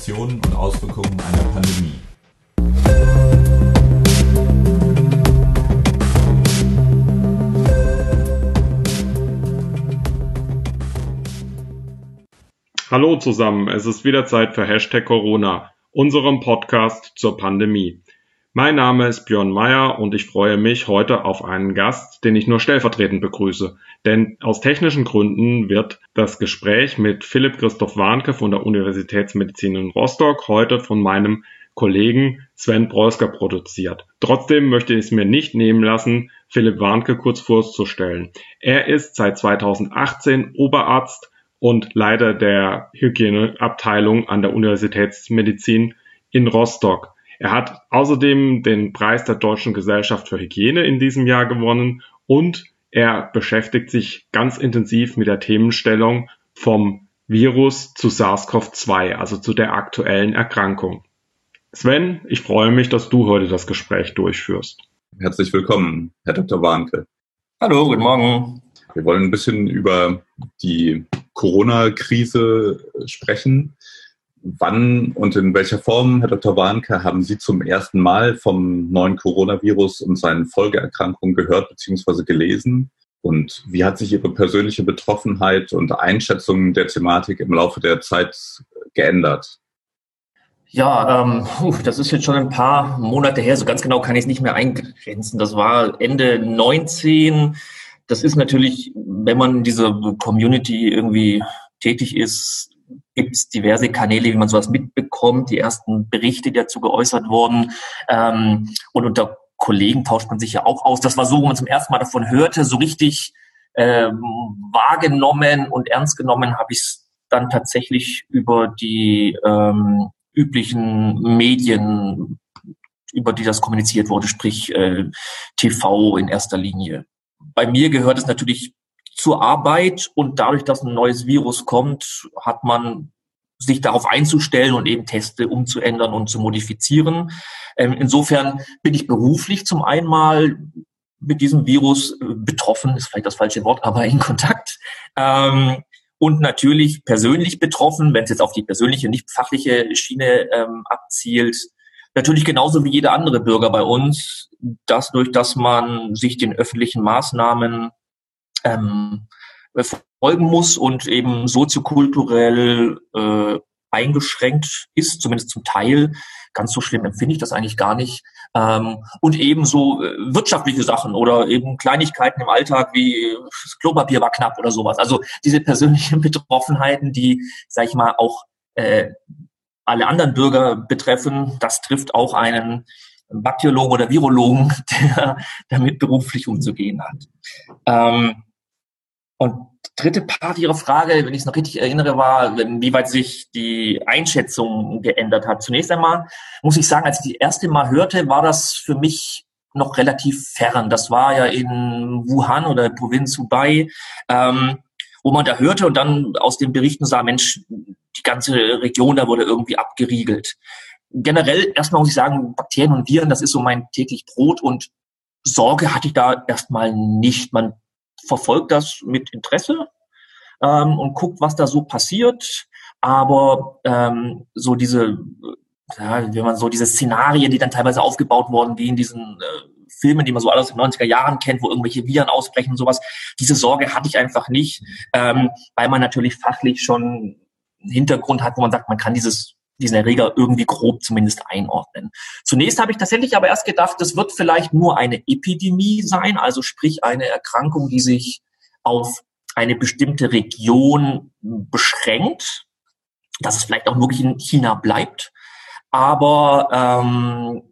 Komplikationen und Auswirkungen einer Pandemie. Hallo zusammen, es ist wieder Zeit für Hashtag Corona, unserem Podcast zur Pandemie. Mein Name ist Björn Meyer und ich freue mich heute auf einen Gast, den ich nur stellvertretend begrüße. Denn aus technischen Gründen wird das Gespräch mit Philipp Christoph Warnke von der Universitätsmedizin in Rostock heute von meinem Kollegen Sven Breusker produziert. Trotzdem möchte ich es mir nicht nehmen lassen, Philipp Warnke kurz vorzustellen. Er ist seit 2018 Oberarzt und Leiter der Hygieneabteilung an der Universitätsmedizin in Rostock. Er hat außerdem den Preis der Deutschen Gesellschaft für Hygiene in diesem Jahr gewonnen und er beschäftigt sich ganz intensiv mit der Themenstellung vom Virus zu SARS-CoV-2, also zu der aktuellen Erkrankung. Sven, ich freue mich, dass du heute das Gespräch durchführst. Herzlich willkommen, Herr Dr. Warnke. Hallo, guten Morgen. Wir wollen ein bisschen über die Corona-Krise sprechen. Wann und in welcher Form, Herr Dr. Warnke, haben Sie zum ersten Mal vom neuen Coronavirus und seinen Folgeerkrankungen gehört bzw. gelesen? Und wie hat sich Ihre persönliche Betroffenheit und Einschätzung der Thematik im Laufe der Zeit geändert? Ja, ähm, das ist jetzt schon ein paar Monate her. So ganz genau kann ich es nicht mehr eingrenzen. Das war Ende 19. Das ist natürlich, wenn man in dieser Community irgendwie tätig ist, gibt es diverse Kanäle, wie man sowas mitbekommt, die ersten Berichte, die dazu geäußert wurden. Ähm, und unter Kollegen tauscht man sich ja auch aus. Das war so, wo man zum ersten Mal davon hörte, so richtig ähm, wahrgenommen und ernst genommen habe ich es dann tatsächlich über die ähm, üblichen Medien, über die das kommuniziert wurde, sprich äh, TV in erster Linie. Bei mir gehört es natürlich zur Arbeit und dadurch, dass ein neues Virus kommt, hat man sich darauf einzustellen und eben Teste umzuändern und zu modifizieren. Ähm, insofern bin ich beruflich zum einen mit diesem Virus äh, betroffen, ist vielleicht das falsche Wort, aber in Kontakt. Ähm, und natürlich persönlich betroffen, wenn es jetzt auf die persönliche, nicht fachliche Schiene ähm, abzielt. Natürlich genauso wie jeder andere Bürger bei uns, dass durch dass man sich den öffentlichen Maßnahmen ähm, folgen muss und eben soziokulturell äh, eingeschränkt ist, zumindest zum Teil. Ganz so schlimm empfinde ich das eigentlich gar nicht. Ähm, und eben so äh, wirtschaftliche Sachen oder eben Kleinigkeiten im Alltag wie das Klopapier war knapp oder sowas. Also diese persönlichen Betroffenheiten, die, sag ich mal, auch äh, alle anderen Bürger betreffen, das trifft auch einen Bakteriologen oder Virologen, der damit beruflich umzugehen hat. Ähm, und dritte Part Ihrer Frage, wenn ich es noch richtig erinnere, war, wie weit sich die Einschätzung geändert hat. Zunächst einmal muss ich sagen, als ich die erste Mal hörte, war das für mich noch relativ fern. Das war ja in Wuhan oder Provinz Hubei, ähm, wo man da hörte und dann aus den Berichten sah, Mensch, die ganze Region da wurde irgendwie abgeriegelt. Generell erstmal muss ich sagen, Bakterien und Viren, das ist so mein täglich Brot und Sorge hatte ich da erstmal nicht. Man verfolgt das mit Interesse ähm, und guckt, was da so passiert. Aber ähm, so diese, ja, wenn man so diese Szenarien, die dann teilweise aufgebaut wurden, wie in diesen äh, Filmen, die man so alles in den 90er Jahren kennt, wo irgendwelche Viren ausbrechen und sowas, diese Sorge hatte ich einfach nicht, ähm, weil man natürlich fachlich schon einen Hintergrund hat, wo man sagt, man kann dieses diesen Erreger irgendwie grob zumindest einordnen. Zunächst habe ich tatsächlich aber erst gedacht, das wird vielleicht nur eine Epidemie sein, also sprich eine Erkrankung, die sich auf eine bestimmte Region beschränkt, dass es vielleicht auch wirklich in China bleibt. Aber ähm,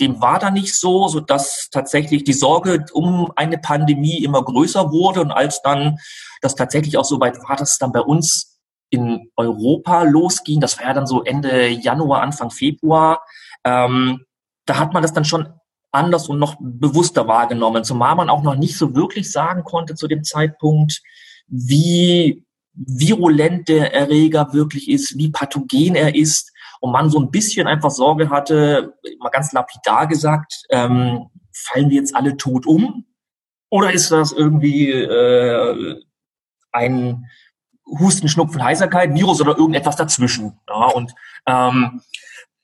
dem war da nicht so, so dass tatsächlich die Sorge um eine Pandemie immer größer wurde und als dann das tatsächlich auch so weit war, dass es dann bei uns in Europa losging, das war ja dann so Ende Januar, Anfang Februar, ähm, da hat man das dann schon anders und noch bewusster wahrgenommen, zumal man auch noch nicht so wirklich sagen konnte zu dem Zeitpunkt, wie virulent der Erreger wirklich ist, wie pathogen er ist und man so ein bisschen einfach Sorge hatte, mal ganz lapidar gesagt, ähm, fallen wir jetzt alle tot um oder ist das irgendwie äh, ein Husten, Schnupfen, Heiserkeit, Virus oder irgendetwas dazwischen. Ja, und ähm,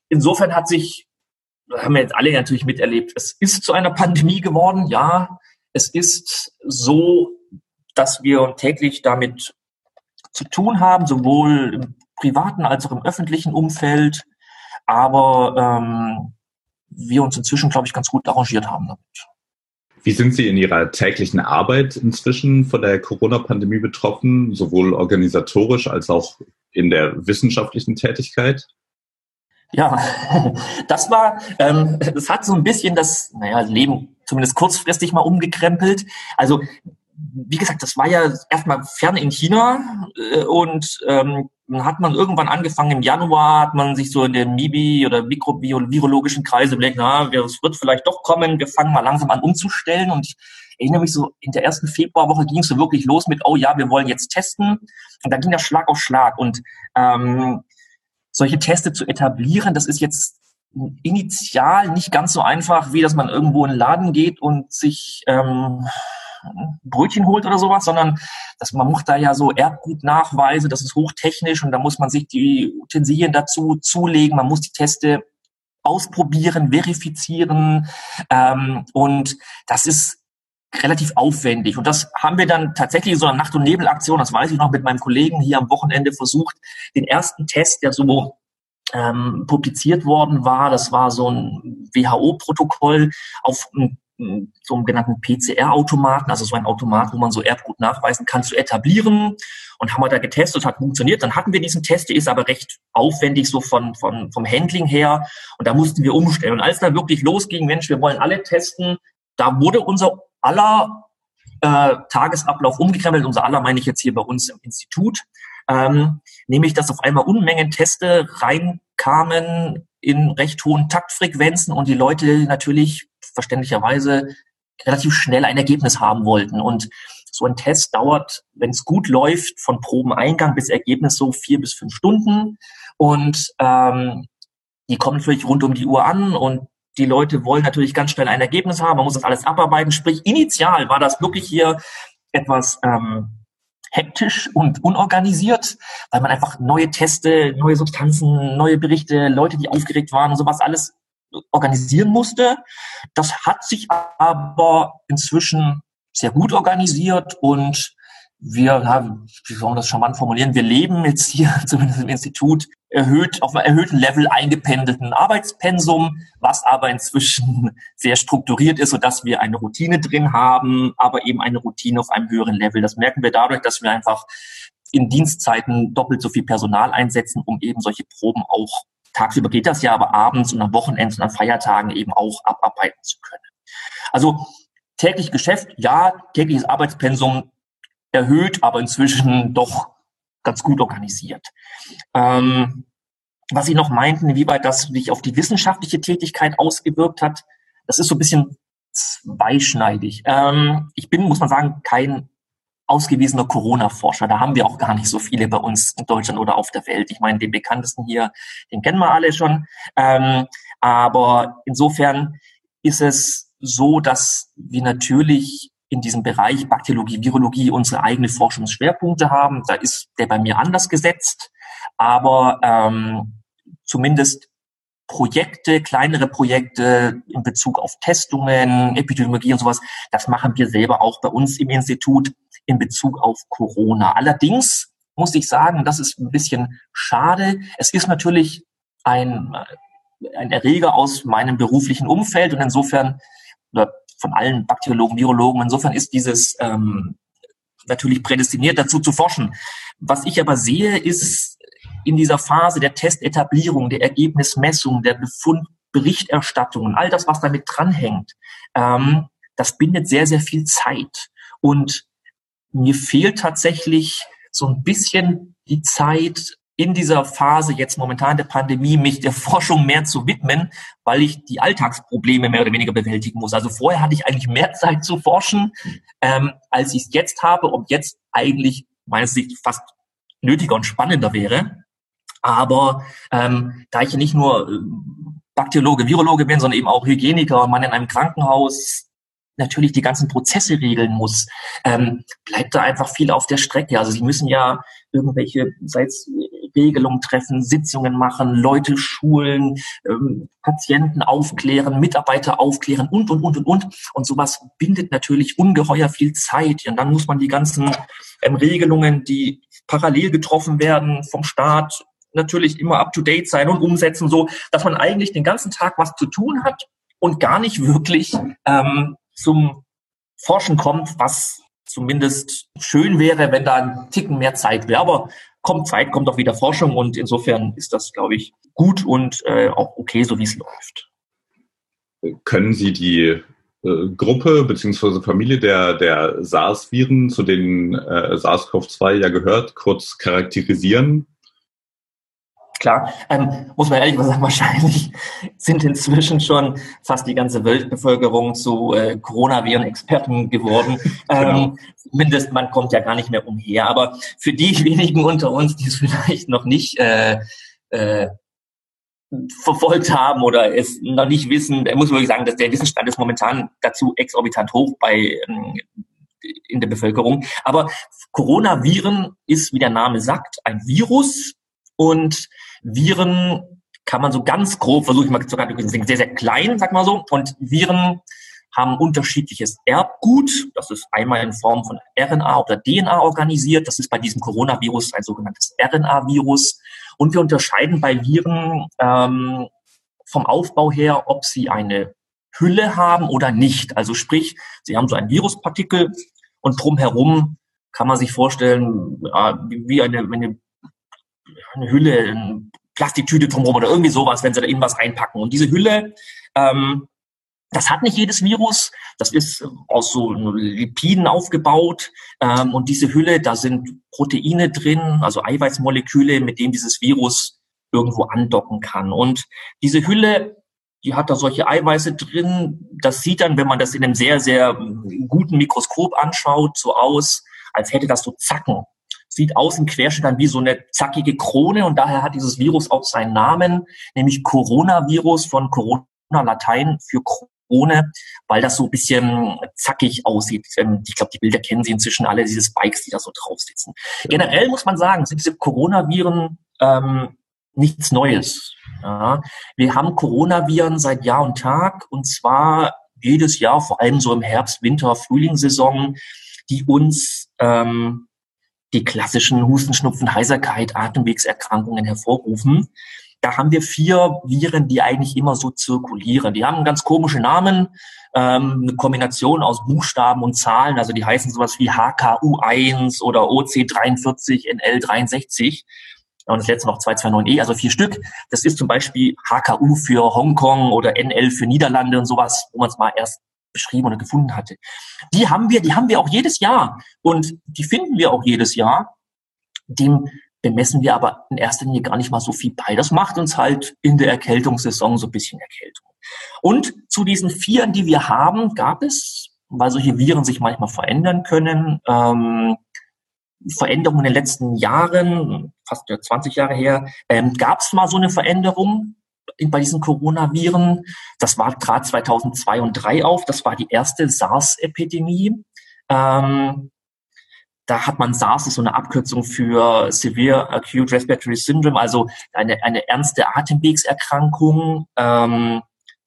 insofern hat sich, haben wir jetzt alle natürlich miterlebt, es ist zu einer Pandemie geworden, ja. Es ist so, dass wir täglich damit zu tun haben, sowohl im privaten als auch im öffentlichen Umfeld. Aber ähm, wir uns inzwischen, glaube ich, ganz gut arrangiert haben damit. Wie sind Sie in Ihrer täglichen Arbeit inzwischen von der Corona-Pandemie betroffen, sowohl organisatorisch als auch in der wissenschaftlichen Tätigkeit? Ja, das war, ähm, das hat so ein bisschen das, naja, Leben zumindest kurzfristig mal umgekrempelt. Also wie gesagt, das war ja erstmal fern in China äh, und ähm, dann hat man irgendwann angefangen im Januar, hat man sich so in den MIBI oder mikrovirologischen Kreise überlegt, na, es wird vielleicht doch kommen, wir fangen mal langsam an umzustellen. Und ich erinnere mich so, in der ersten Februarwoche ging es so wirklich los mit, oh ja, wir wollen jetzt testen. Und da ging das Schlag auf Schlag. Und ähm, solche Teste zu etablieren, das ist jetzt initial nicht ganz so einfach, wie dass man irgendwo in den Laden geht und sich ähm, Brötchen holt oder sowas, sondern dass man macht da ja so Erbgutnachweise, das ist hochtechnisch und da muss man sich die Utensilien dazu zulegen, man muss die Teste ausprobieren, verifizieren ähm, und das ist relativ aufwendig. Und das haben wir dann tatsächlich so eine Nacht- und Nebelaktion, das weiß ich noch, mit meinem Kollegen hier am Wochenende versucht, den ersten Test, der so ähm, publiziert worden war, das war so ein WHO-Protokoll auf ein so einem genannten PCR-Automaten, also so ein Automat, wo man so Erbgut nachweisen kann, zu etablieren. Und haben wir da getestet, hat funktioniert. Dann hatten wir diesen Test, der ist aber recht aufwendig so von, von, vom Handling her. Und da mussten wir umstellen. Und als dann wirklich losging, Mensch, wir wollen alle testen, da wurde unser aller äh, Tagesablauf umgekrempelt. Unser aller meine ich jetzt hier bei uns im Institut. Ähm, nämlich, dass auf einmal Unmengen Teste reinkamen in recht hohen Taktfrequenzen und die Leute natürlich verständlicherweise relativ schnell ein Ergebnis haben wollten. Und so ein Test dauert, wenn es gut läuft, von Probeneingang bis Ergebnis so vier bis fünf Stunden. Und ähm, die kommen natürlich rund um die Uhr an und die Leute wollen natürlich ganz schnell ein Ergebnis haben. Man muss das alles abarbeiten. Sprich, initial war das wirklich hier etwas ähm, hektisch und unorganisiert, weil man einfach neue Teste, neue Substanzen, neue Berichte, Leute, die aufgeregt waren und sowas alles organisieren musste. Das hat sich aber inzwischen sehr gut organisiert und wir, ja, wie soll man das charmant formulieren, wir leben jetzt hier zumindest im Institut erhöht, auf einem erhöhten Level eingependelten Arbeitspensum, was aber inzwischen sehr strukturiert ist, sodass wir eine Routine drin haben, aber eben eine Routine auf einem höheren Level. Das merken wir dadurch, dass wir einfach in Dienstzeiten doppelt so viel Personal einsetzen, um eben solche Proben auch Tagsüber geht das ja, aber abends und am Wochenende und an Feiertagen eben auch abarbeiten zu können. Also täglich Geschäft, ja, tägliches Arbeitspensum erhöht, aber inzwischen doch ganz gut organisiert. Ähm, was Sie noch meinten, inwieweit das sich auf die wissenschaftliche Tätigkeit ausgewirkt hat, das ist so ein bisschen zweischneidig. Ähm, ich bin, muss man sagen, kein ausgewiesener Corona-Forscher. Da haben wir auch gar nicht so viele bei uns in Deutschland oder auf der Welt. Ich meine, den bekanntesten hier, den kennen wir alle schon. Ähm, aber insofern ist es so, dass wir natürlich in diesem Bereich Bakteriologie, Virologie unsere eigene Forschungsschwerpunkte haben. Da ist der bei mir anders gesetzt. Aber ähm, zumindest Projekte, kleinere Projekte in Bezug auf Testungen, Epidemiologie und sowas, das machen wir selber auch bei uns im Institut in Bezug auf Corona. Allerdings muss ich sagen, das ist ein bisschen schade. Es ist natürlich ein, ein Erreger aus meinem beruflichen Umfeld und insofern, oder von allen Bakteriologen, Virologen, insofern ist dieses ähm, natürlich prädestiniert dazu zu forschen. Was ich aber sehe, ist in dieser Phase der Testetablierung, der Ergebnismessung, der Befundberichterstattung und all das, was damit dranhängt, ähm, das bindet sehr, sehr viel Zeit. Und mir fehlt tatsächlich so ein bisschen die Zeit in dieser Phase jetzt momentan der Pandemie mich der Forschung mehr zu widmen, weil ich die Alltagsprobleme mehr oder weniger bewältigen muss. Also vorher hatte ich eigentlich mehr Zeit zu forschen, ähm, als ich es jetzt habe, ob jetzt eigentlich meines Sicht fast nötiger und spannender wäre. Aber ähm, da ich nicht nur äh, Bakteriologe, Virologe bin, sondern eben auch Hygieniker und man in einem Krankenhaus natürlich die ganzen Prozesse regeln muss, ähm, bleibt da einfach viel auf der Strecke. Also sie müssen ja irgendwelche, sei es Regelungen treffen, Sitzungen machen, Leute schulen, ähm, Patienten aufklären, Mitarbeiter aufklären und, und, und, und, und. Und sowas bindet natürlich ungeheuer viel Zeit. Und dann muss man die ganzen ähm, Regelungen, die parallel getroffen werden vom Staat, natürlich immer up-to-date sein und umsetzen, so dass man eigentlich den ganzen Tag was zu tun hat und gar nicht wirklich ähm, zum Forschen kommt, was zumindest schön wäre, wenn da ein Ticken mehr Zeit wäre. Aber kommt Zeit, kommt auch wieder Forschung und insofern ist das, glaube ich, gut und äh, auch okay, so wie es läuft. Können Sie die äh, Gruppe bzw. Familie der, der SARS-Viren, zu denen äh, SARS-CoV-2 ja gehört, kurz charakterisieren? Klar, ähm, muss man ehrlich sagen, wahrscheinlich sind inzwischen schon fast die ganze Weltbevölkerung zu äh, Coronaviren-Experten geworden. genau. Ähm, zumindest man kommt ja gar nicht mehr umher. Aber für die wenigen unter uns, die es vielleicht noch nicht äh, äh, verfolgt haben oder es noch nicht wissen, muss man wirklich sagen, dass der Wissensstand ist momentan dazu exorbitant hoch bei ähm, in der Bevölkerung. Aber Coronaviren ist, wie der Name sagt, ein Virus und Viren kann man so ganz grob, versuche ich mal zu sagen, sehr, sehr klein, sag mal so. Und Viren haben unterschiedliches Erbgut. Das ist einmal in Form von RNA oder DNA organisiert. Das ist bei diesem Coronavirus ein sogenanntes RNA-Virus. Und wir unterscheiden bei Viren ähm, vom Aufbau her, ob sie eine Hülle haben oder nicht. Also sprich, sie haben so ein Viruspartikel und drumherum kann man sich vorstellen, wie eine, eine eine Hülle, eine Plastiktüte drumherum oder irgendwie sowas, wenn sie da irgendwas reinpacken. Und diese Hülle, ähm, das hat nicht jedes Virus. Das ist aus so Lipiden aufgebaut. Ähm, und diese Hülle, da sind Proteine drin, also Eiweißmoleküle, mit denen dieses Virus irgendwo andocken kann. Und diese Hülle, die hat da solche Eiweiße drin. Das sieht dann, wenn man das in einem sehr, sehr guten Mikroskop anschaut, so aus, als hätte das so Zacken sieht außen Querschnitt dann wie so eine zackige Krone und daher hat dieses Virus auch seinen Namen, nämlich Coronavirus von Corona Latein für Krone, weil das so ein bisschen zackig aussieht. Ähm, ich glaube, die Bilder kennen Sie inzwischen alle, diese Spikes, die da so drauf sitzen. Generell muss man sagen, sind diese Coronaviren ähm, nichts Neues. Ja, wir haben Coronaviren seit Jahr und Tag und zwar jedes Jahr, vor allem so im Herbst, Winter, Frühlingssaison, die uns ähm, die klassischen Husten, Schnupfen, Heiserkeit, Atemwegserkrankungen hervorrufen. Da haben wir vier Viren, die eigentlich immer so zirkulieren. Die haben ganz komischen Namen, ähm, eine Kombination aus Buchstaben und Zahlen. Also die heißen sowas wie HKU1 oder OC43, NL63 und das letzte noch 229E, also vier Stück. Das ist zum Beispiel HKU für Hongkong oder NL für Niederlande und sowas, wo man es mal erst beschrieben oder gefunden hatte. Die haben wir, die haben wir auch jedes Jahr und die finden wir auch jedes Jahr. Dem bemessen wir aber in erster Linie gar nicht mal so viel bei. Das macht uns halt in der Erkältungssaison so ein bisschen Erkältung. Und zu diesen Vieren, die wir haben, gab es, weil solche Viren sich manchmal verändern können, ähm, Veränderungen in den letzten Jahren, fast 20 Jahre her, ähm, gab es mal so eine Veränderung bei diesen Coronaviren. Das war gerade 2002 und 2003 auf. Das war die erste SARS-Epidemie. Ähm, da hat man SARS ist so eine Abkürzung für Severe Acute Respiratory Syndrome, also eine, eine ernste Atemwegserkrankung. Ähm,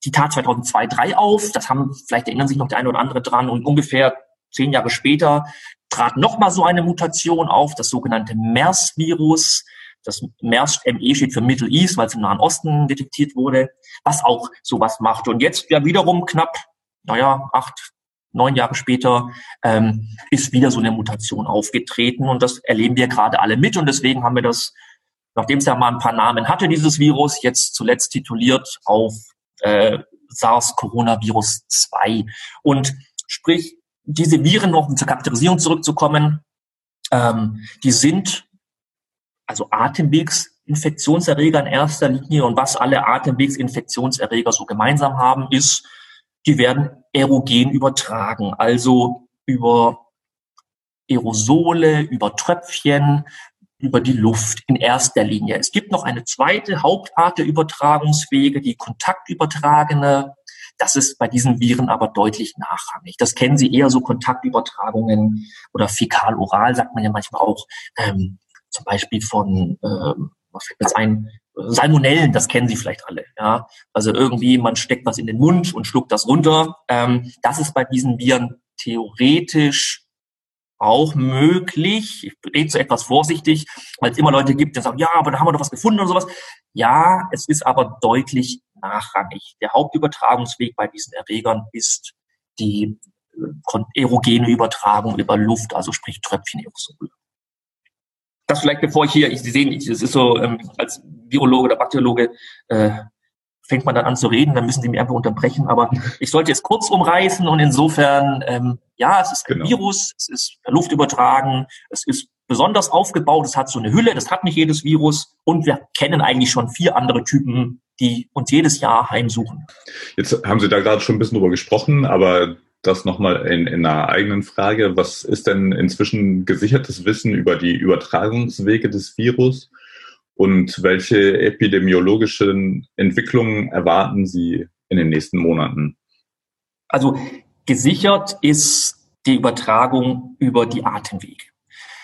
die tat 2002, 2003 auf. Das haben, vielleicht erinnern sich noch der eine oder andere dran. Und ungefähr zehn Jahre später trat nochmal so eine Mutation auf, das sogenannte MERS-Virus. Das MERS ME steht für Middle East, weil es im Nahen Osten detektiert wurde, was auch sowas macht. Und jetzt ja wiederum knapp, naja, acht, neun Jahre später ähm, ist wieder so eine Mutation aufgetreten und das erleben wir gerade alle mit und deswegen haben wir das, nachdem es ja mal ein paar Namen hatte, dieses Virus, jetzt zuletzt tituliert auf äh, SARS-Coronavirus 2. Und sprich, diese Viren, um zur Charakterisierung zurückzukommen, ähm, die sind also Atemwegsinfektionserreger in erster Linie. Und was alle Atemwegsinfektionserreger so gemeinsam haben, ist, die werden erogen übertragen, also über Aerosole, über Tröpfchen, über die Luft in erster Linie. Es gibt noch eine zweite Hauptart der Übertragungswege, die kontaktübertragene. Das ist bei diesen Viren aber deutlich nachrangig. Das kennen Sie eher so Kontaktübertragungen oder fäkal-oral, sagt man ja manchmal auch, ähm, zum Beispiel von, ähm, was fällt jetzt ein, Salmonellen, das kennen Sie vielleicht alle. Ja? Also irgendwie, man steckt was in den Mund und schluckt das runter. Ähm, das ist bei diesen Viren theoretisch auch möglich. Ich rede so etwas vorsichtig, weil es immer Leute gibt, die sagen, ja, aber da haben wir doch was gefunden oder sowas. Ja, es ist aber deutlich nachrangig. Der Hauptübertragungsweg bei diesen Erregern ist die äh, aerogene Übertragung über Luft, also sprich Tröpfchen Aerosole. Das vielleicht bevor ich hier, ich, Sie sehen, ich, es ist so, ähm, als Virologe oder Bakteriologe äh, fängt man dann an zu reden, dann müssen Sie mich einfach unterbrechen. Aber ich sollte es kurz umreißen und insofern, ähm, ja, es ist ein genau. Virus, es ist Luft übertragen, es ist besonders aufgebaut, es hat so eine Hülle, das hat nicht jedes Virus und wir kennen eigentlich schon vier andere Typen, die uns jedes Jahr heimsuchen. Jetzt haben Sie da gerade schon ein bisschen drüber gesprochen, aber das nochmal in, in einer eigenen Frage. Was ist denn inzwischen gesichertes Wissen über die Übertragungswege des Virus? Und welche epidemiologischen Entwicklungen erwarten Sie in den nächsten Monaten? Also gesichert ist die Übertragung über die Atemwege.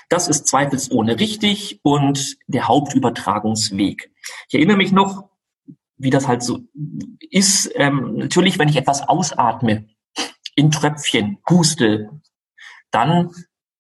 Das ist zweifelsohne richtig und der Hauptübertragungsweg. Ich erinnere mich noch, wie das halt so ist. Ähm, natürlich, wenn ich etwas ausatme, in Tröpfchen, huste, dann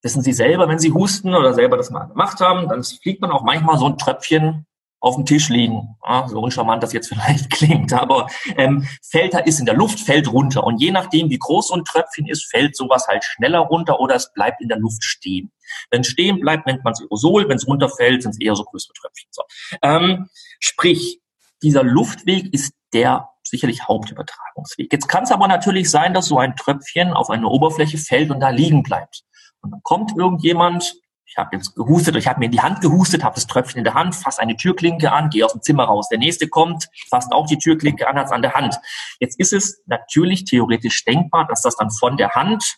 wissen Sie selber, wenn Sie husten oder selber das mal gemacht haben, dann fliegt man auch manchmal so ein Tröpfchen auf dem Tisch liegen. Ja, so uncharmant das jetzt vielleicht klingt, aber ähm, fällt da ist in der Luft, fällt runter. Und je nachdem, wie groß so ein Tröpfchen ist, fällt sowas halt schneller runter oder es bleibt in der Luft stehen. Wenn es stehen bleibt, nennt man es Aerosol. Wenn es runterfällt, sind es eher so größere Tröpfchen. So. Ähm, sprich, dieser Luftweg ist der sicherlich Hauptübertragungsweg. Jetzt kann es aber natürlich sein, dass so ein Tröpfchen auf eine Oberfläche fällt und da liegen bleibt. Und dann kommt irgendjemand, ich habe jetzt gehustet, ich habe mir in die Hand gehustet, habe das Tröpfchen in der Hand, fasse eine Türklinke an, gehe aus dem Zimmer raus. Der nächste kommt, fasst auch die Türklinke an, hat es an der Hand. Jetzt ist es natürlich theoretisch denkbar, dass das dann von der Hand,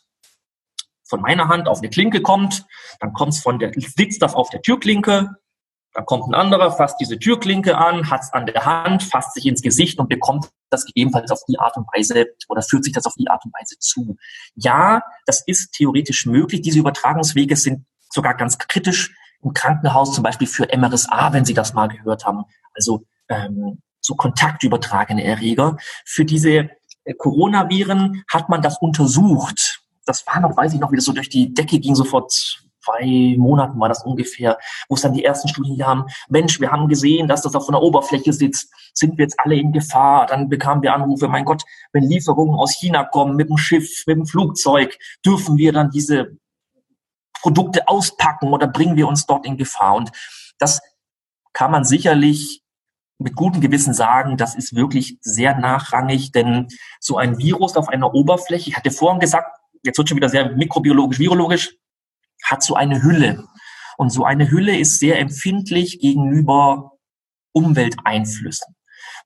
von meiner Hand auf eine Klinke kommt, dann kommt es von der, sitzt das auf der Türklinke, dann kommt ein anderer, fasst diese Türklinke an, hat es an der Hand, fasst sich ins Gesicht und bekommt das gegebenenfalls auf die Art und Weise oder führt sich das auf die Art und Weise zu. Ja, das ist theoretisch möglich. Diese Übertragungswege sind sogar ganz kritisch im Krankenhaus, zum Beispiel für MRSA, wenn Sie das mal gehört haben. Also ähm, so kontaktübertragene Erreger. Für diese äh, Coronaviren hat man das untersucht. Das war noch, weiß ich noch, wie das so durch die Decke ging, sofort zwei Monaten war das ungefähr, wo es dann die ersten Studien haben, Mensch, wir haben gesehen, dass das auf einer Oberfläche sitzt, sind wir jetzt alle in Gefahr? Dann bekamen wir Anrufe, mein Gott, wenn Lieferungen aus China kommen mit dem Schiff, mit dem Flugzeug, dürfen wir dann diese Produkte auspacken oder bringen wir uns dort in Gefahr? Und das kann man sicherlich mit gutem Gewissen sagen, das ist wirklich sehr nachrangig, denn so ein Virus auf einer Oberfläche, ich hatte vorhin gesagt, jetzt wird schon wieder sehr mikrobiologisch, virologisch, hat so eine Hülle. Und so eine Hülle ist sehr empfindlich gegenüber Umwelteinflüssen.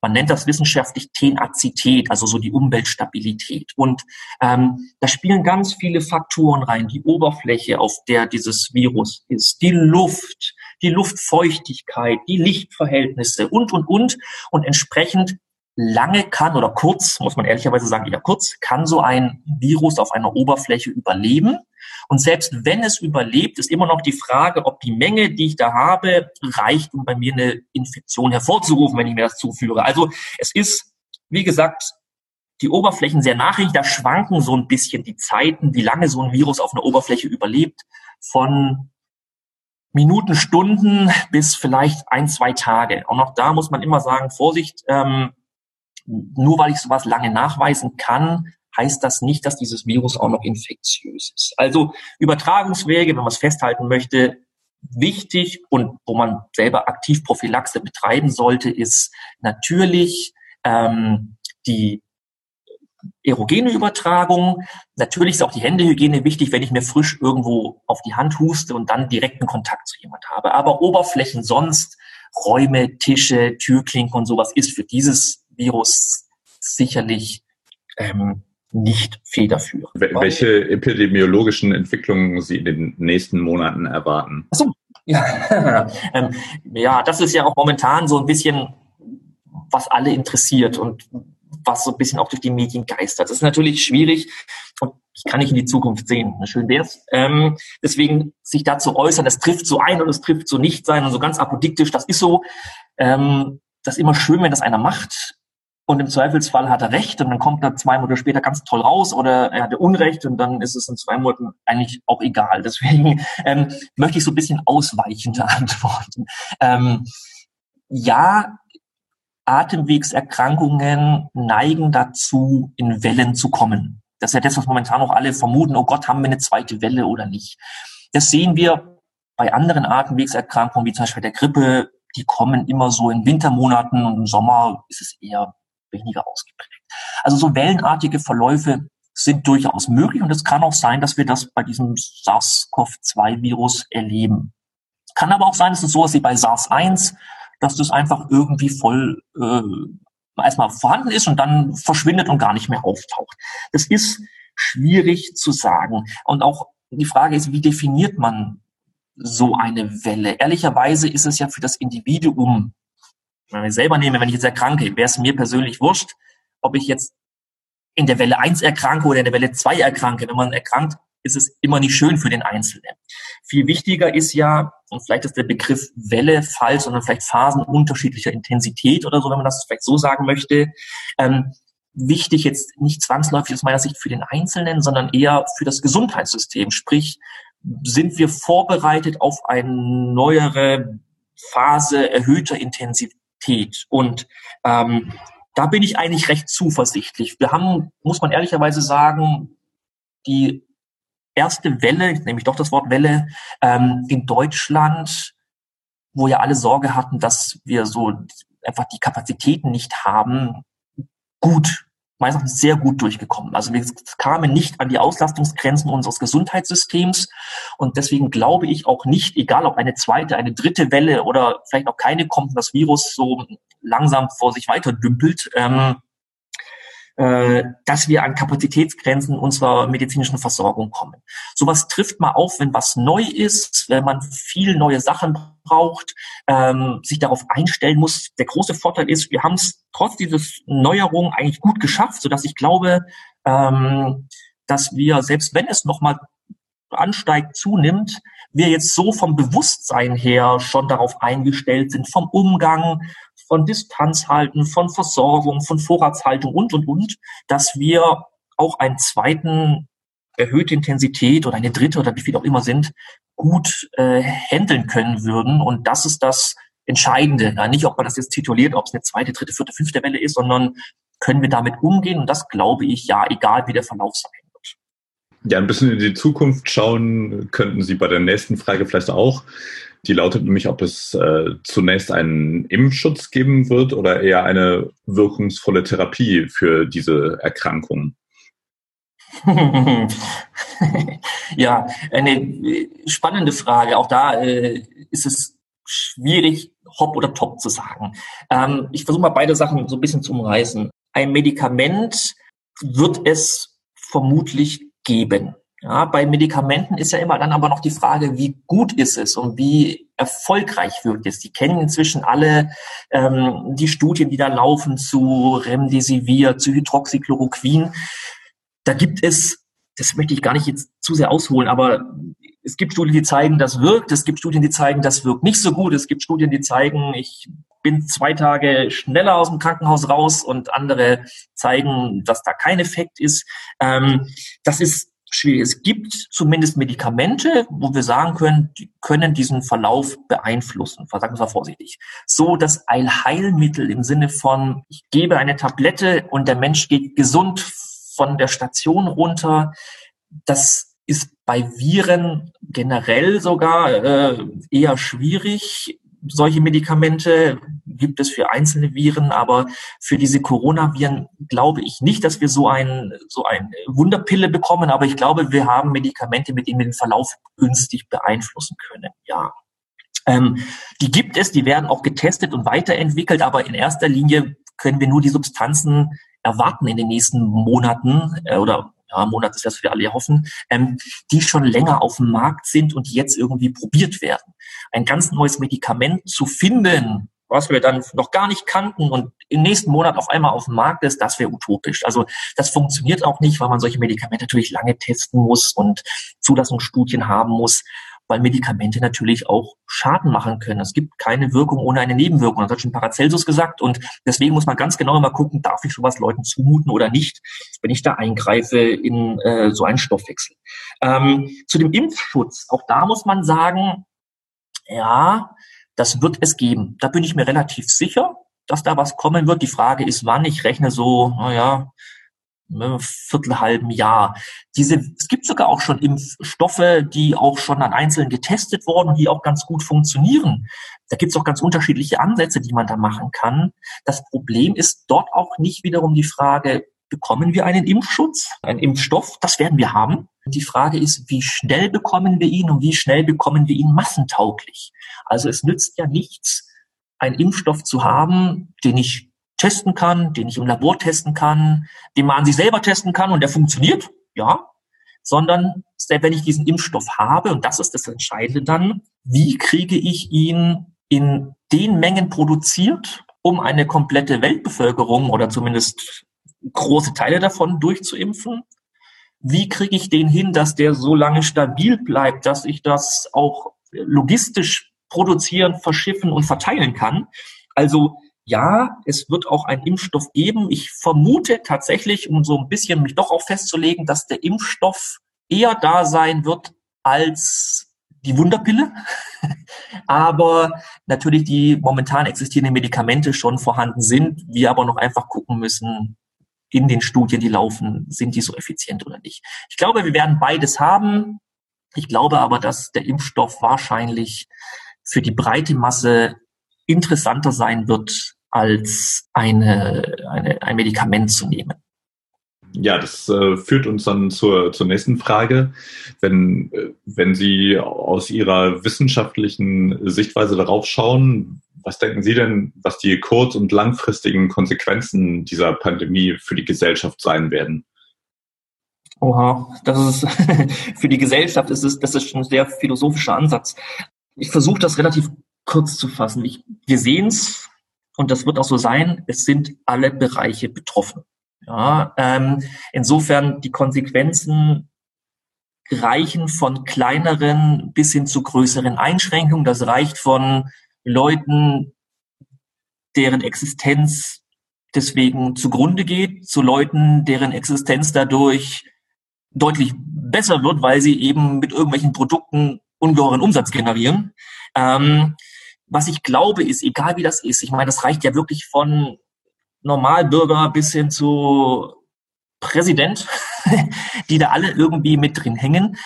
Man nennt das wissenschaftlich Tenazität, also so die Umweltstabilität. Und ähm, da spielen ganz viele Faktoren rein. Die Oberfläche, auf der dieses Virus ist, die Luft, die Luftfeuchtigkeit, die Lichtverhältnisse und, und, und. Und entsprechend lange kann oder kurz, muss man ehrlicherweise sagen, eher kurz, kann so ein Virus auf einer Oberfläche überleben. Und selbst wenn es überlebt, ist immer noch die Frage, ob die Menge, die ich da habe, reicht, um bei mir eine Infektion hervorzurufen, wenn ich mir das zuführe. Also es ist, wie gesagt, die Oberflächen sehr nachrichtig, da schwanken so ein bisschen die Zeiten, wie lange so ein Virus auf einer Oberfläche überlebt, von Minuten, Stunden bis vielleicht ein, zwei Tage. Und auch da muss man immer sagen, Vorsicht, ähm, nur weil ich sowas lange nachweisen kann, heißt das nicht, dass dieses Virus auch noch infektiös ist. Also Übertragungswege, wenn man es festhalten möchte, wichtig und wo man selber aktiv Prophylaxe betreiben sollte, ist natürlich ähm, die erogene Übertragung. Natürlich ist auch die Händehygiene wichtig, wenn ich mir frisch irgendwo auf die Hand huste und dann direkten Kontakt zu jemand habe. Aber Oberflächen sonst, Räume, Tische, Türklinken und sowas ist für dieses Virus sicherlich ähm, nicht federführend. Welche epidemiologischen Entwicklungen Sie in den nächsten Monaten erwarten? Achso, Ja, ähm, ja, das ist ja auch momentan so ein bisschen, was alle interessiert und was so ein bisschen auch durch die Medien geistert. Das ist natürlich schwierig und ich kann nicht in die Zukunft sehen. Schön wär's. Ähm, deswegen sich dazu äußern, es trifft so ein und es trifft so nicht sein und so ganz apodiktisch, das ist so. Ähm, das ist immer schön, wenn das einer macht. Und im Zweifelsfall hat er recht und dann kommt er zwei Monate später ganz toll raus oder er hatte Unrecht und dann ist es in zwei Monaten eigentlich auch egal. Deswegen ähm, möchte ich so ein bisschen ausweichende antworten. Ähm, ja, Atemwegserkrankungen neigen dazu, in Wellen zu kommen. Das ist ja das, was momentan auch alle vermuten, oh Gott, haben wir eine zweite Welle oder nicht. Das sehen wir bei anderen Atemwegserkrankungen, wie zum Beispiel der Grippe, die kommen immer so in Wintermonaten und im Sommer ist es eher weniger ausgeprägt. Also so wellenartige Verläufe sind durchaus möglich und es kann auch sein, dass wir das bei diesem SARS-CoV-2-Virus erleben. Kann aber auch sein, dass es so ist wie bei SARS-1, dass das einfach irgendwie voll äh, erstmal vorhanden ist und dann verschwindet und gar nicht mehr auftaucht. Das ist schwierig zu sagen. Und auch die Frage ist, wie definiert man so eine Welle? Ehrlicherweise ist es ja für das Individuum, wenn ich selber nehme, wenn ich jetzt erkranke, wäre es mir persönlich wurscht, ob ich jetzt in der Welle 1 erkranke oder in der Welle 2 erkranke. Wenn man erkrankt, ist es immer nicht schön für den Einzelnen. Viel wichtiger ist ja, und vielleicht ist der Begriff Welle falsch, sondern vielleicht Phasen unterschiedlicher Intensität oder so, wenn man das vielleicht so sagen möchte. Ähm, wichtig jetzt nicht zwangsläufig aus meiner Sicht für den Einzelnen, sondern eher für das Gesundheitssystem. Sprich, sind wir vorbereitet auf eine neuere Phase erhöhter Intensität? Und ähm, da bin ich eigentlich recht zuversichtlich. Wir haben, muss man ehrlicherweise sagen, die erste Welle, nehme ich doch das Wort Welle, ähm, in Deutschland, wo ja alle Sorge hatten, dass wir so einfach die Kapazitäten nicht haben, gut, meistens sehr gut durchgekommen. Also wir kamen nicht an die Auslastungsgrenzen unseres Gesundheitssystems und deswegen glaube ich auch nicht, egal ob eine zweite, eine dritte Welle oder vielleicht auch keine kommt, das Virus so langsam vor sich weiter dümpelt, ähm, äh, dass wir an Kapazitätsgrenzen unserer medizinischen Versorgung kommen. Sowas trifft mal auf, wenn was neu ist, wenn man viel neue Sachen braucht, ähm, sich darauf einstellen muss. Der große Vorteil ist, wir haben es trotz dieses Neuerung eigentlich gut geschafft, sodass ich glaube, ähm, dass wir, selbst wenn es nochmal ansteigt, zunimmt, wir jetzt so vom Bewusstsein her schon darauf eingestellt sind, vom Umgang, von Distanz halten, von Versorgung, von Vorratshaltung und, und, und, dass wir auch einen zweiten erhöhte Intensität oder eine dritte oder wie viel auch immer sind, gut äh, handeln können würden. Und das ist das Entscheidende. Ja, nicht, ob man das jetzt tituliert, ob es eine zweite, dritte, vierte, fünfte Welle ist, sondern können wir damit umgehen? Und das glaube ich ja, egal wie der Verlauf sein wird. Ja, ein bisschen in die Zukunft schauen könnten Sie bei der nächsten Frage vielleicht auch. Die lautet nämlich, ob es äh, zunächst einen Impfschutz geben wird oder eher eine wirkungsvolle Therapie für diese Erkrankung. ja, eine spannende Frage. Auch da äh, ist es schwierig, hopp oder top zu sagen. Ähm, ich versuche mal beide Sachen so ein bisschen zu umreißen. Ein Medikament wird es vermutlich geben. Ja, bei Medikamenten ist ja immer dann aber noch die Frage, wie gut ist es und wie erfolgreich wirkt es. Die kennen inzwischen alle ähm, die Studien, die da laufen zu Remdesivir, zu Hydroxychloroquin. Da gibt es, das möchte ich gar nicht jetzt zu sehr ausholen, aber es gibt Studien, die zeigen, das wirkt. Es gibt Studien, die zeigen, das wirkt nicht so gut. Es gibt Studien, die zeigen, ich bin zwei Tage schneller aus dem Krankenhaus raus und andere zeigen, dass da kein Effekt ist. Ähm, das ist schwierig. Es gibt zumindest Medikamente, wo wir sagen können, die können diesen Verlauf beeinflussen. Sagen wir mal vorsichtig. So das Eilheilmittel im Sinne von, ich gebe eine Tablette und der Mensch geht gesund von der Station runter. Das ist bei Viren generell sogar äh, eher schwierig solche Medikamente gibt es für einzelne Viren, aber für diese Coronaviren glaube ich nicht, dass wir so ein so ein Wunderpille bekommen, aber ich glaube, wir haben Medikamente, mit denen wir den Verlauf günstig beeinflussen können. Ja. Ähm, die gibt es, die werden auch getestet und weiterentwickelt, aber in erster Linie können wir nur die Substanzen erwarten in den nächsten Monaten äh, oder ja, Monat ist das wir alle hoffen, ähm, die schon länger auf dem Markt sind und jetzt irgendwie probiert werden. Ein ganz neues Medikament zu finden, was wir dann noch gar nicht kannten und im nächsten Monat auf einmal auf dem Markt ist, das wäre utopisch. Also das funktioniert auch nicht, weil man solche Medikamente natürlich lange testen muss und Zulassungsstudien haben muss weil Medikamente natürlich auch Schaden machen können. Es gibt keine Wirkung ohne eine Nebenwirkung. Das hat schon Paracelsus gesagt. Und deswegen muss man ganz genau immer gucken, darf ich sowas Leuten zumuten oder nicht, wenn ich da eingreife in äh, so einen Stoffwechsel. Ähm, zu dem Impfschutz, auch da muss man sagen, ja, das wird es geben. Da bin ich mir relativ sicher, dass da was kommen wird. Die Frage ist, wann. Ich rechne so, naja, ne, viertelhalben Jahr. Diese, es gibt sogar auch schon Impfstoffe, die auch schon an Einzelnen getestet wurden, die auch ganz gut funktionieren. Da gibt es auch ganz unterschiedliche Ansätze, die man da machen kann. Das Problem ist dort auch nicht wiederum die Frage, bekommen wir einen Impfschutz, einen Impfstoff? Das werden wir haben. Die Frage ist, wie schnell bekommen wir ihn und wie schnell bekommen wir ihn massentauglich? Also es nützt ja nichts, einen Impfstoff zu haben, den ich testen kann, den ich im Labor testen kann, den man an sich selber testen kann und der funktioniert, ja, sondern wenn ich diesen Impfstoff habe, und das ist das Entscheidende dann, wie kriege ich ihn in den Mengen produziert, um eine komplette Weltbevölkerung oder zumindest große Teile davon durchzuimpfen? Wie kriege ich den hin, dass der so lange stabil bleibt, dass ich das auch logistisch produzieren, verschiffen und verteilen kann? Also ja, es wird auch einen Impfstoff geben. Ich vermute tatsächlich, um so ein bisschen mich doch auch festzulegen, dass der Impfstoff eher da sein wird als die Wunderpille, aber natürlich die momentan existierenden Medikamente schon vorhanden sind, wir aber noch einfach gucken müssen, in den Studien, die laufen, sind die so effizient oder nicht. Ich glaube, wir werden beides haben. Ich glaube aber, dass der Impfstoff wahrscheinlich für die breite Masse interessanter sein wird, als eine, eine, ein Medikament zu nehmen. Ja, das äh, führt uns dann zur, zur nächsten Frage. Wenn, äh, wenn Sie aus Ihrer wissenschaftlichen Sichtweise darauf schauen, was denken Sie denn, was die kurz- und langfristigen Konsequenzen dieser Pandemie für die Gesellschaft sein werden? Oha, das ist für die Gesellschaft ist es, das ist schon ein sehr philosophischer Ansatz. Ich versuche das relativ kurz zu fassen. Ich, wir sehen es und das wird auch so sein, es sind alle Bereiche betroffen. Ja, ähm, insofern die Konsequenzen reichen von kleineren bis hin zu größeren Einschränkungen. Das reicht von Leuten, deren Existenz deswegen zugrunde geht, zu Leuten, deren Existenz dadurch deutlich besser wird, weil sie eben mit irgendwelchen Produkten ungeheuren Umsatz generieren. Ähm, was ich glaube, ist, egal wie das ist, ich meine, das reicht ja wirklich von Normalbürger bis hin zu Präsident, die da alle irgendwie mit drin hängen.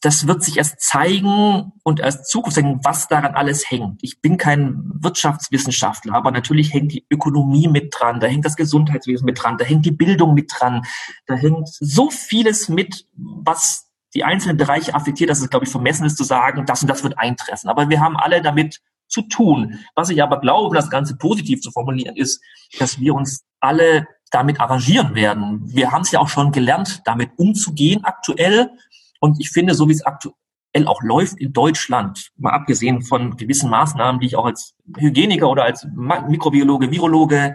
Das wird sich erst zeigen und erst Zukunft zeigen, was daran alles hängt. Ich bin kein Wirtschaftswissenschaftler, aber natürlich hängt die Ökonomie mit dran, da hängt das Gesundheitswesen mit dran, da hängt die Bildung mit dran, da hängt so vieles mit, was die einzelnen Bereiche affektiert, dass es, glaube ich, vermessen ist zu sagen, das und das wird eintreffen. Aber wir haben alle damit zu tun. Was ich aber glaube, das Ganze positiv zu formulieren, ist, dass wir uns alle damit arrangieren werden. Wir haben es ja auch schon gelernt, damit umzugehen aktuell. Und ich finde, so wie es aktuell auch läuft in Deutschland, mal abgesehen von gewissen Maßnahmen, die ich auch als Hygieniker oder als Mikrobiologe, Virologe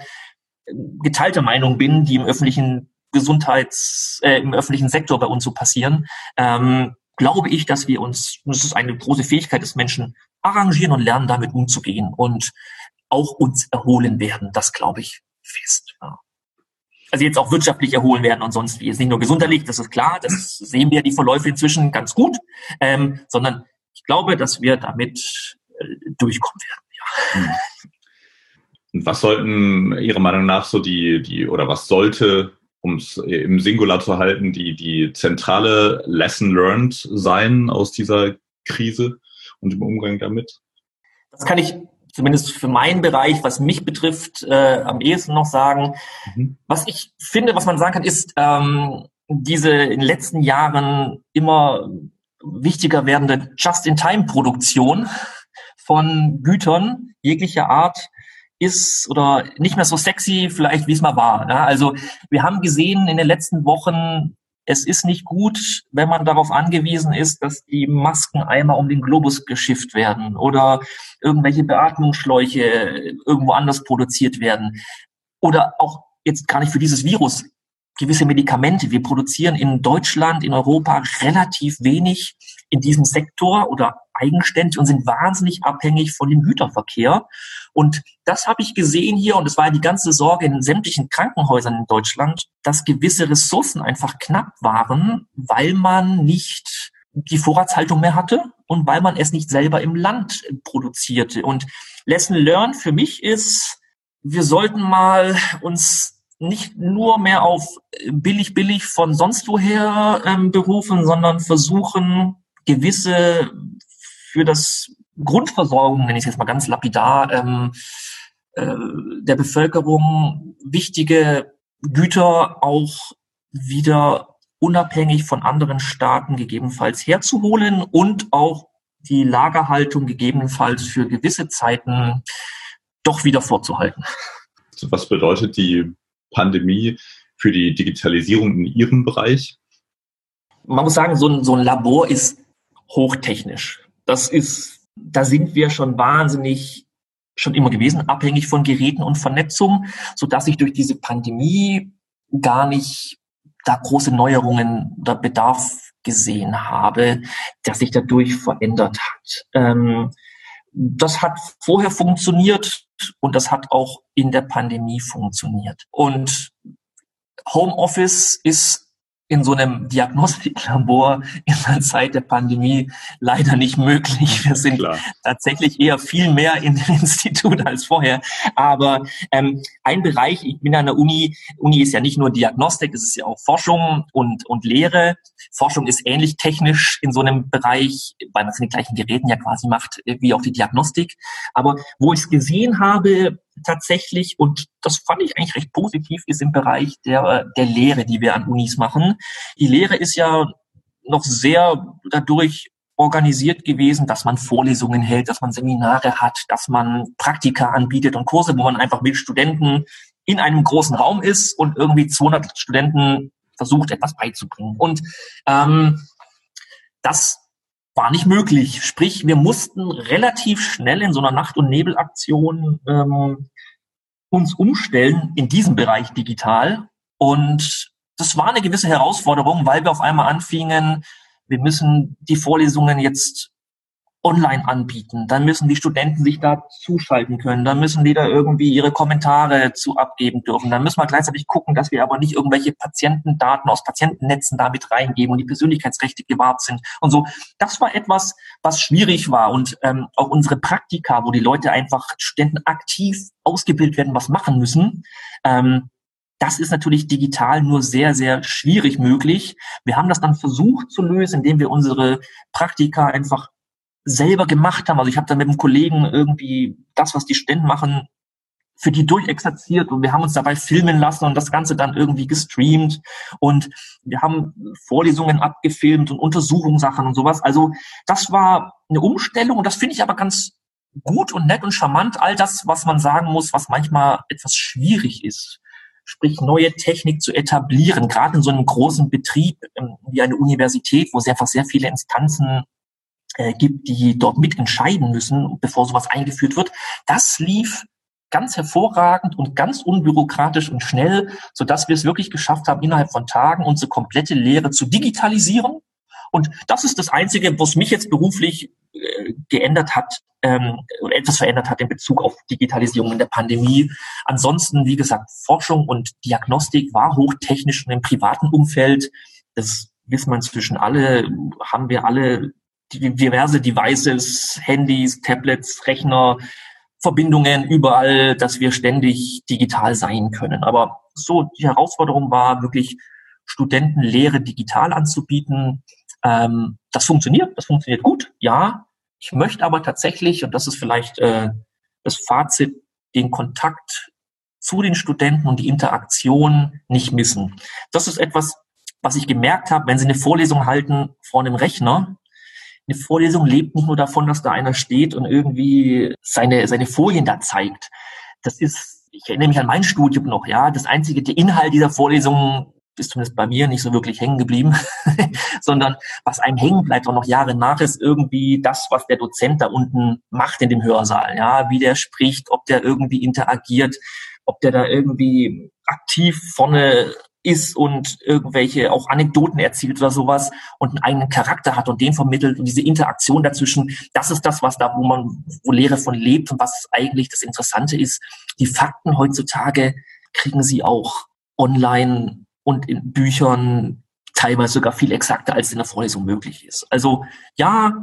äh, geteilter Meinung bin, die im öffentlichen Gesundheits, äh, im öffentlichen Sektor bei uns so passieren, ähm, glaube ich, dass wir uns, das ist eine große Fähigkeit des Menschen, arrangieren und lernen, damit umzugehen und auch uns erholen werden. Das glaube ich fest. Ja. Also jetzt auch wirtschaftlich erholen werden und sonst wie. Jetzt nicht nur gesundheitlich, das ist klar, das sehen wir die Verläufe inzwischen ganz gut, ähm, sondern ich glaube, dass wir damit äh, durchkommen werden. Ja. Und was sollten Ihrer Meinung nach so die, die, oder was sollte, um es im Singular zu halten, die, die zentrale Lesson learned sein aus dieser Krise? und im Umgang damit? Das kann ich zumindest für meinen Bereich, was mich betrifft, äh, am ehesten noch sagen. Mhm. Was ich finde, was man sagen kann, ist ähm, diese in den letzten Jahren immer wichtiger werdende Just-in-Time-Produktion von Gütern jeglicher Art ist oder nicht mehr so sexy vielleicht, wie es mal war. Ja? Also wir haben gesehen in den letzten Wochen, Es ist nicht gut, wenn man darauf angewiesen ist, dass die Masken einmal um den Globus geschifft werden oder irgendwelche Beatmungsschläuche irgendwo anders produziert werden. Oder auch jetzt gar nicht für dieses Virus gewisse Medikamente. Wir produzieren in Deutschland, in Europa relativ wenig in diesem Sektor oder eigenständig und sind wahnsinnig abhängig von dem Güterverkehr. Und das habe ich gesehen hier, und es war die ganze Sorge in sämtlichen Krankenhäusern in Deutschland, dass gewisse Ressourcen einfach knapp waren, weil man nicht die Vorratshaltung mehr hatte und weil man es nicht selber im Land produzierte. Und Lesson Learned für mich ist, wir sollten mal uns nicht nur mehr auf billig, billig von sonst woher ähm, berufen, sondern versuchen, gewisse für das Grundversorgung, nenne ich es jetzt mal ganz lapidar, ähm, äh, der Bevölkerung wichtige Güter auch wieder unabhängig von anderen Staaten gegebenenfalls herzuholen und auch die Lagerhaltung gegebenenfalls für gewisse Zeiten doch wieder vorzuhalten. Was bedeutet die Pandemie für die Digitalisierung in Ihrem Bereich? Man muss sagen, so ein, so ein Labor ist hochtechnisch. Das ist, da sind wir schon wahnsinnig schon immer gewesen, abhängig von Geräten und Vernetzung, so dass ich durch diese Pandemie gar nicht da große Neuerungen oder Bedarf gesehen habe, der sich dadurch verändert hat. Ähm, das hat vorher funktioniert und das hat auch in der Pandemie funktioniert. Und Homeoffice ist in so einem Diagnostiklabor in der Zeit der Pandemie leider nicht möglich. Wir sind Klar. tatsächlich eher viel mehr in dem Institut als vorher. Aber ähm, ein Bereich, ich bin an der Uni, Uni ist ja nicht nur Diagnostik, es ist ja auch Forschung und, und Lehre. Forschung ist ähnlich technisch in so einem Bereich, weil man es in den gleichen Geräten ja quasi macht, wie auch die Diagnostik. Aber wo ich es gesehen habe, tatsächlich, und das fand ich eigentlich recht positiv, ist im Bereich der, der Lehre, die wir an Unis machen. Die Lehre ist ja noch sehr dadurch organisiert gewesen, dass man Vorlesungen hält, dass man Seminare hat, dass man Praktika anbietet und Kurse, wo man einfach mit Studenten in einem großen Raum ist und irgendwie 200 Studenten versucht, etwas beizubringen. Und ähm, das war nicht möglich. Sprich, wir mussten relativ schnell in so einer Nacht- und Nebelaktion ähm, uns umstellen in diesem Bereich digital. Und das war eine gewisse Herausforderung, weil wir auf einmal anfingen, wir müssen die Vorlesungen jetzt online anbieten. Dann müssen die Studenten sich da zuschalten können. Dann müssen die da irgendwie ihre Kommentare zu abgeben dürfen. Dann müssen wir gleichzeitig gucken, dass wir aber nicht irgendwelche Patientendaten aus Patientennetzen damit reingeben und die Persönlichkeitsrechte gewahrt sind und so. Das war etwas, was schwierig war und ähm, auch unsere Praktika, wo die Leute einfach Studenten aktiv ausgebildet werden, was machen müssen. Ähm, das ist natürlich digital nur sehr, sehr schwierig möglich. Wir haben das dann versucht zu lösen, indem wir unsere Praktika einfach selber gemacht haben. Also ich habe da mit einem Kollegen irgendwie das, was die Studenten machen, für die durchexerziert und wir haben uns dabei filmen lassen und das Ganze dann irgendwie gestreamt und wir haben Vorlesungen abgefilmt und Untersuchungssachen und sowas. Also das war eine Umstellung und das finde ich aber ganz gut und nett und charmant. All das, was man sagen muss, was manchmal etwas schwierig ist. Sprich, neue Technik zu etablieren, gerade in so einem großen Betrieb ähm, wie eine Universität, wo es einfach sehr viele Instanzen äh, gibt, die dort mitentscheiden müssen, bevor sowas eingeführt wird. Das lief ganz hervorragend und ganz unbürokratisch und schnell, so dass wir es wirklich geschafft haben, innerhalb von Tagen unsere komplette Lehre zu digitalisieren. Und das ist das Einzige, was mich jetzt beruflich äh, geändert hat ähm, etwas verändert hat in Bezug auf Digitalisierung in der Pandemie. Ansonsten, wie gesagt, Forschung und Diagnostik war hochtechnisch und im privaten Umfeld. Das wissen wir inzwischen alle, haben wir alle diverse Devices, Handys, Tablets, Rechner, Verbindungen überall, dass wir ständig digital sein können. Aber so, die Herausforderung war wirklich, Studentenlehre digital anzubieten. Ähm, das funktioniert, das funktioniert gut, ja. Ich möchte aber tatsächlich, und das ist vielleicht äh, das Fazit, den Kontakt zu den Studenten und die Interaktion nicht missen. Das ist etwas, was ich gemerkt habe, wenn Sie eine Vorlesung halten vor einem Rechner, eine Vorlesung lebt nicht nur davon, dass da einer steht und irgendwie seine, seine Folien da zeigt. Das ist, ich erinnere mich an mein Studium noch, ja, das einzige, der Inhalt dieser Vorlesung ist zumindest bei mir nicht so wirklich hängen geblieben, sondern was einem hängen bleibt auch noch Jahre nach, ist irgendwie das, was der Dozent da unten macht in dem Hörsaal. Ja, wie der spricht, ob der irgendwie interagiert, ob der da irgendwie aktiv vorne ist und irgendwelche auch Anekdoten erzählt oder sowas und einen eigenen Charakter hat und den vermittelt und diese Interaktion dazwischen, das ist das, was da, wo man, wo Lehre von lebt und was eigentlich das Interessante ist. Die Fakten heutzutage kriegen sie auch online und in Büchern teilweise sogar viel exakter, als in der Vorlesung möglich ist. Also ja,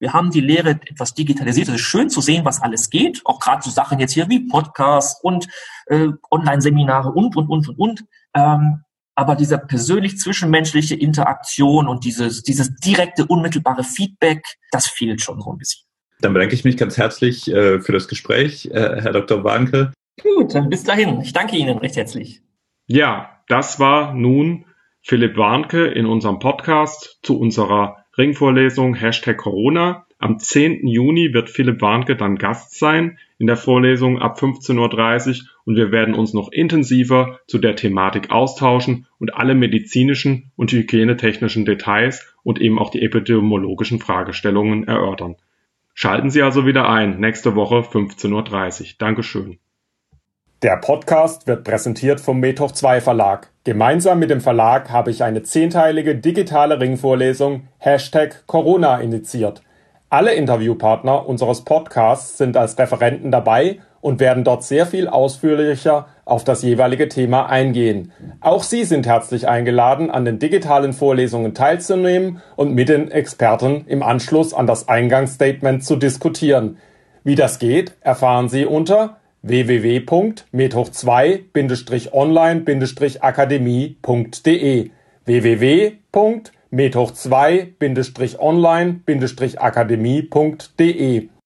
wir haben die Lehre etwas digitalisiert. Es ist schön zu sehen, was alles geht. Auch gerade so Sachen jetzt hier wie Podcasts und äh, Online-Seminare und, und, und, und, und. Ähm, aber dieser persönlich zwischenmenschliche Interaktion und dieses, dieses direkte, unmittelbare Feedback, das fehlt schon so ein bisschen. Dann bedanke ich mich ganz herzlich äh, für das Gespräch, äh, Herr Dr. Warnke. Gut, dann bis dahin. Ich danke Ihnen recht herzlich. Ja, das war nun Philipp Warnke in unserem Podcast zu unserer Ringvorlesung Hashtag Corona. Am 10. Juni wird Philipp Warnke dann Gast sein in der Vorlesung ab 15.30 Uhr und wir werden uns noch intensiver zu der Thematik austauschen und alle medizinischen und hygienetechnischen Details und eben auch die epidemiologischen Fragestellungen erörtern. Schalten Sie also wieder ein, nächste Woche 15.30 Uhr. Dankeschön. Der Podcast wird präsentiert vom Methoch 2 Verlag. Gemeinsam mit dem Verlag habe ich eine zehnteilige digitale Ringvorlesung Hashtag Corona initiiert. Alle Interviewpartner unseres Podcasts sind als Referenten dabei und werden dort sehr viel ausführlicher auf das jeweilige Thema eingehen. Auch Sie sind herzlich eingeladen, an den digitalen Vorlesungen teilzunehmen und mit den Experten im Anschluss an das Eingangsstatement zu diskutieren. Wie das geht, erfahren Sie unter www.methoch2-online-akademie.de www.methoch2-online-akademie.de